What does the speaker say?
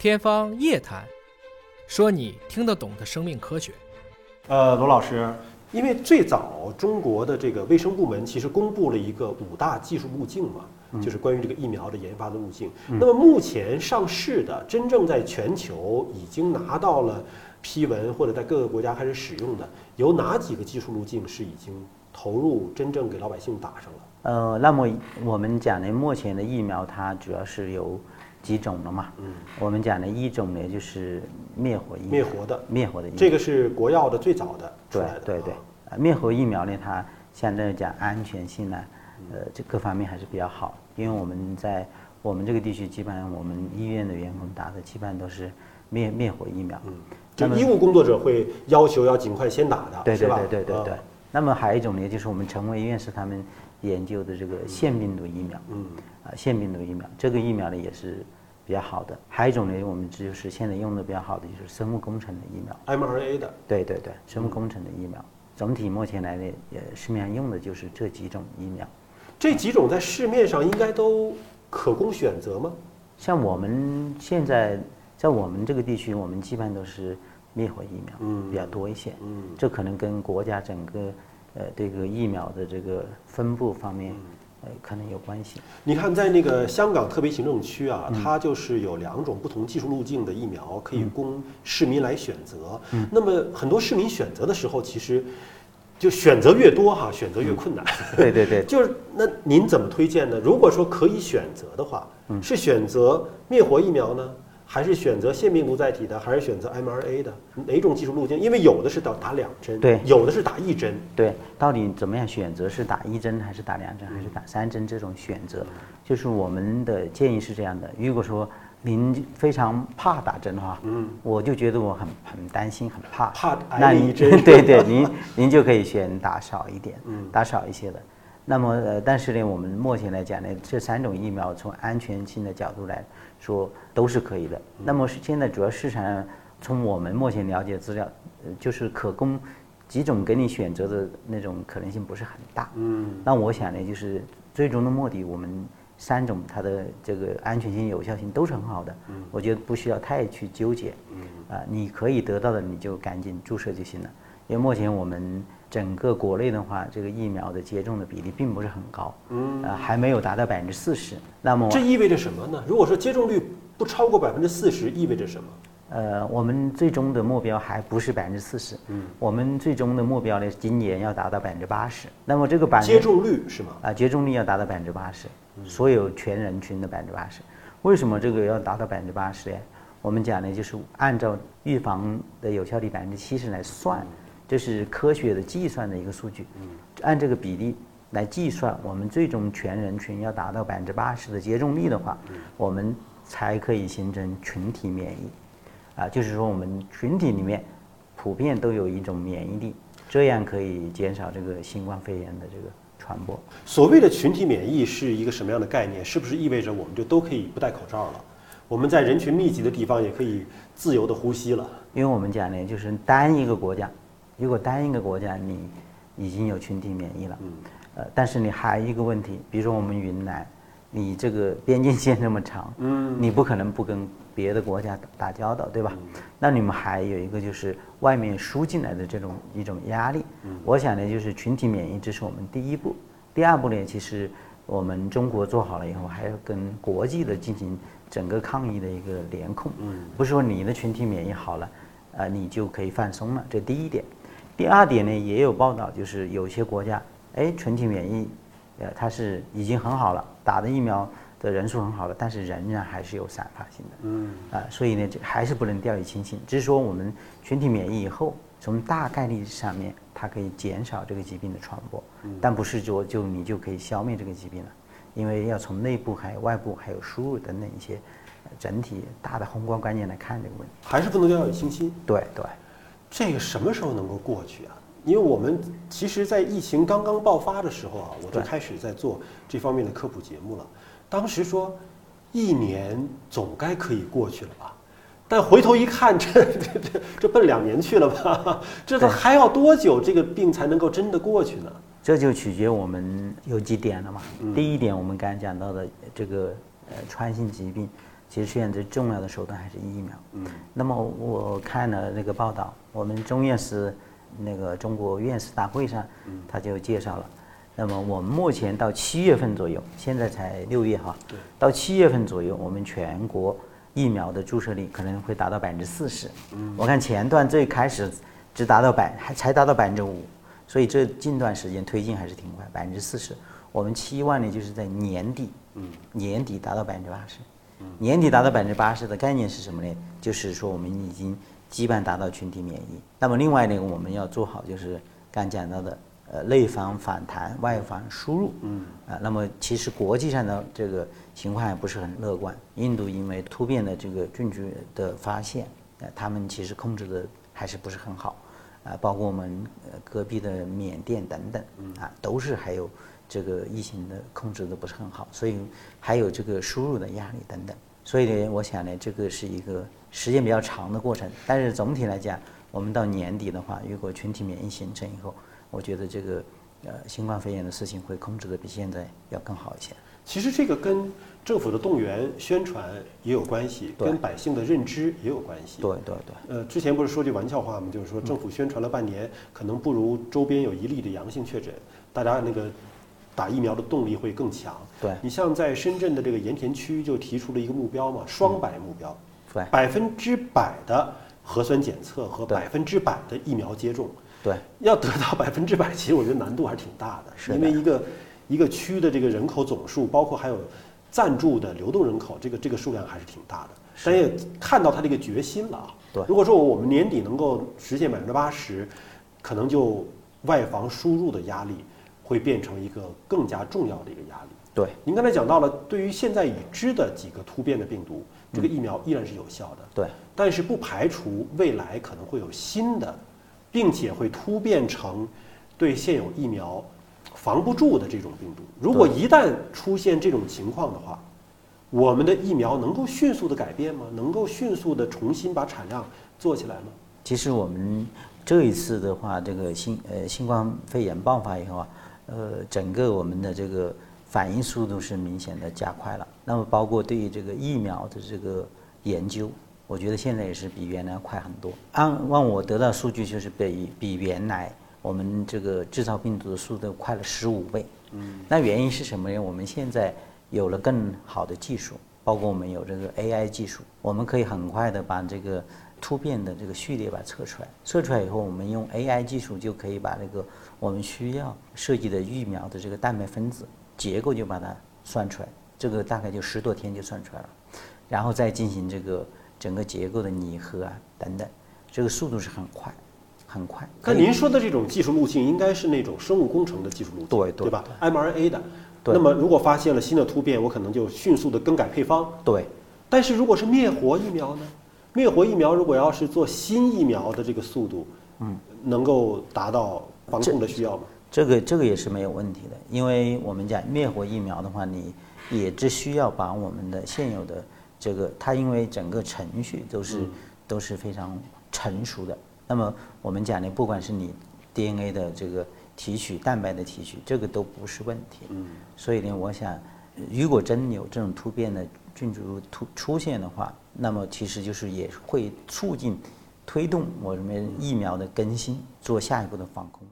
天方夜谭，说你听得懂的生命科学。呃，罗老师，因为最早中国的这个卫生部门其实公布了一个五大技术路径嘛，就是关于这个疫苗的研发的路径。那么目前上市的，真正在全球已经拿到了批文或者在各个国家开始使用的，有哪几个技术路径是已经投入真正给老百姓打上了？呃，那么我们讲呢目前的疫苗，它主要是有几种了嘛？嗯，我们讲的一种呢，就是灭活疫苗，灭活的，灭活的疫苗，这个是国药的最早的出对来的。对对灭活疫苗呢，它相对来讲安全性呢，呃，这各方面还是比较好，因为我们在我们这个地区，基本上我们医院的员工打的基本上都是灭灭活疫苗。嗯，就医务工作者会要求要尽快先打的，对对？对对对。那么还有一种呢，就是我们陈维院士他们研究的这个腺病毒疫苗，嗯，啊，腺病毒疫苗这个疫苗呢也是比较好的。还有一种呢，我们就是现在用的比较好的就是生物工程的疫苗，mRNA 的，对对对，生物工程的疫苗。总体目前来呢，也市面上用的就是这几种疫苗。这几种在市面上应该都可供选择吗？像我们现在在我们这个地区，我们基本上都是灭活疫苗，嗯比较多一些。嗯这可能跟国家整个呃这个疫苗的这个分布方面，嗯呃可能有关系。你看，在那个香港特别行政区啊，嗯它就是有两种不同技术路径的疫苗可以供市民来选择。嗯那么很多市民选择的时候，其实就选择越多哈，选择越困难。对对对，就是那您怎么推荐呢？如果说可以选择的话，嗯是选择灭活疫苗呢，还是选择腺病毒载体的，还是选择 mRNA 的？哪种技术路径？因为有的是打打两针，对有的是打一针。对，到底怎么样选择是打一针还是打两针还是打三针这种选择，就是我们的建议是这样的：如果说您非常怕打针的话，嗯，我就觉得我很很担心，很怕，怕挨那一针 对 对，您您就可以选打少一点，嗯，打少一些的。那么呃，但是呢，我们目前来讲呢，这三种疫苗从安全性的角度来说都是可以的。那么是现在主要市场上，从我们目前了解的资料，呃，就是可供几种给你选择的那种可能性不是很大。嗯，那我想呢，就是最终的目的，我们三种它的这个安全性、有效性都是很好的。嗯，我觉得不需要太去纠结。嗯，啊，你可以得到的你就赶紧注射就行了。因为目前我们整个国内的话，这个疫苗的接种的比例并不是很高，嗯，呃，还没有达到百分之四十。那么这意味着什么呢？如果说接种率不超过百分之四十，意味着什么？呃，我们最终的目标还不是百分之四十，嗯，我们最终的目标呢，今年要达到百分之八十。那么这个百接种率是吗？啊，接种率要达到百分之八十，所有全人群的百分之八十。为什么这个要达到百分之八十呢？我们讲呢，就是按照预防的有效率百分之七十来算，这是科学的计算的一个数据。按这个比例来计算，我们最终全人群要达到百分之八十的接种率的话，我们才可以形成群体免疫。啊，就是说我们群体里面普遍都有一种免疫力，这样可以减少这个新冠肺炎的这个传播。所谓的群体免疫是一个什么样的概念？是不是意味着我们就都可以不戴口罩了？我们在人群密集的地方也可以自由的呼吸了？因为我们讲呢，就是单一个国家，如果单一个国家你已经有群体免疫了，呃，但是你还有一个问题，比如说我们云南，你这个边境线那么长，嗯，你不可能不跟别的国家打打交道，对吧？那你们还有一个就是外面输进来的这种一种压力，我想呢，就是群体免疫，这是我们第一步。第二步呢，其实我们中国做好了以后，还要跟国际的进行整个抗疫的一个联控，不是说你的群体免疫好了，呃，你就可以放松了，这第一点。第二点呢，也有报道，就是有些国家，哎，群体免疫，呃，它是已经很好了，打的疫苗的人数很好了，但是仍然还是有散发性的，嗯，啊、所以呢，这还是不能掉以轻心。只是说我们群体免疫以后，从大概率上面，它可以减少这个疾病的传播，但不是说就你就可以消灭这个疾病了，因为要从内部还有外部还有输入等等一些呃整体大的宏观观念来看这个问题。还是不能掉以轻心？对对。这个什么时候能够过去啊？因为我们其实，在疫情刚刚爆发的时候啊，我就开始在做这方面的科普节目了。当时说，一年总该可以过去了吧？但回头一看，这 这这这奔两年去了吧？这都还要多久这个病才能够真的过去呢？这就取决我们有几点了嘛。第一点，我们刚才讲到的这个呃传性疾病，其实现在最重要的手段还是疫苗。嗯，那么我看了那个报道，我们中院士那个中国院士大会上，他就介绍了。那么我们目前到七月份左右，现在才六月哈，到七月份左右，我们全国疫苗的注射率可能会达到百分之四十。嗯，我看前段最开始只达到百，还才达到百分之五，所以这近段时间推进还是挺快，百分之四十。我们期望呢，就是在年底，嗯，年底达到百分之八十。年底达到百分之八十的概念是什么呢？就是说我们已经基本达到群体免疫。那么另外呢，我们要做好就是刚讲到的。呃，内防反弹，外防输入。嗯，啊，那么其实国际上的这个情况也不是很乐观。印度因为突变的这个菌株的发现，呃，他们其实控制的还是不是很好。啊，包括我们呃隔壁的缅甸等等，啊，都是还有这个疫情的控制的不是很好，所以还有这个输入的压力等等。所以呢，我想呢，这个是一个时间比较长的过程。但是总体来讲，我们到年底的话，如果群体免疫形成以后，我觉得这个呃新冠肺炎的事情会控制的比现在要更好一些。其实这个跟政府的动员宣传也有关系，跟百姓的认知也有关系。对对对。呃，之前不是说句玩笑话吗？就是说政府宣传了半年，可能不如周边有一例的阳性确诊，大家那个打疫苗的动力会更强。对。你像在深圳的这个盐田区就提出了一个目标嘛，双百目标。对。百分之百的核酸检测和百分之百的疫苗接种。对，要得到 百分之百，其实我觉得难度还是挺大的，因为一个一个区的这个人口总数，包括还有暂住的流动人口，这个这个数量还是挺大的。但也看到他这个决心了啊。对，如果说我们年底能够实现百分之八十，可能就外防输入的压力会变成一个更加重要的一个压力。对，您刚才讲到了，对于现在已知的几个突变的病毒，这个疫苗依然是有效的。对，但是不排除未来可能会有新的。并且会突变成对现有疫苗防不住的这种病毒。如果一旦出现这种情况的话，我们的疫苗能够迅速的改变吗？能够迅速的重新把产量做起来吗？其实我们这一次的话，这个新呃新冠肺炎爆发以后啊，呃，整个我们的这个反应速度是明显的加快了。那么包括对于这个疫苗的这个研究。我觉得现在也是比原来快很多。按按我得到数据，就是比比原来我们这个制造病毒的速度快了十五倍。嗯，那原因是什么呢？我们现在有了更好的技术，包括我们有这个 AI 技术，我们可以很快的把这个突变的这个序列把它测出来。测出来以后，我们用 AI 技术就可以把这个我们需要设计的疫苗的这个蛋白分子结构就把它算出来。这个大概就十多天就算出来了，然后再进行这个。整个结构的拟合啊等等，这个速度是很快，很快。那您说的这种技术路径，应该是那种生物工程的技术路径，对对吧？mRNA 的。那么如果发现了新的突变，我可能就迅速的更改配方。对。但是如果是灭活疫苗呢？灭活疫苗如果要是做新疫苗的这个速度，嗯，能够达到防控的需要吗？这个这个也是没有问题的，因为我们讲灭活疫苗的话，你也只需要把我们的现有的。这个它因为整个程序都是都是非常成熟的，那么我们讲呢，不管是你 DNA 的这个提取、蛋白的提取，这个都不是问题。嗯，所以呢，我想，如果真有这种突变的菌株突出现的话，那么其实就是也会促进、推动我们疫苗的更新，做下一步的防控。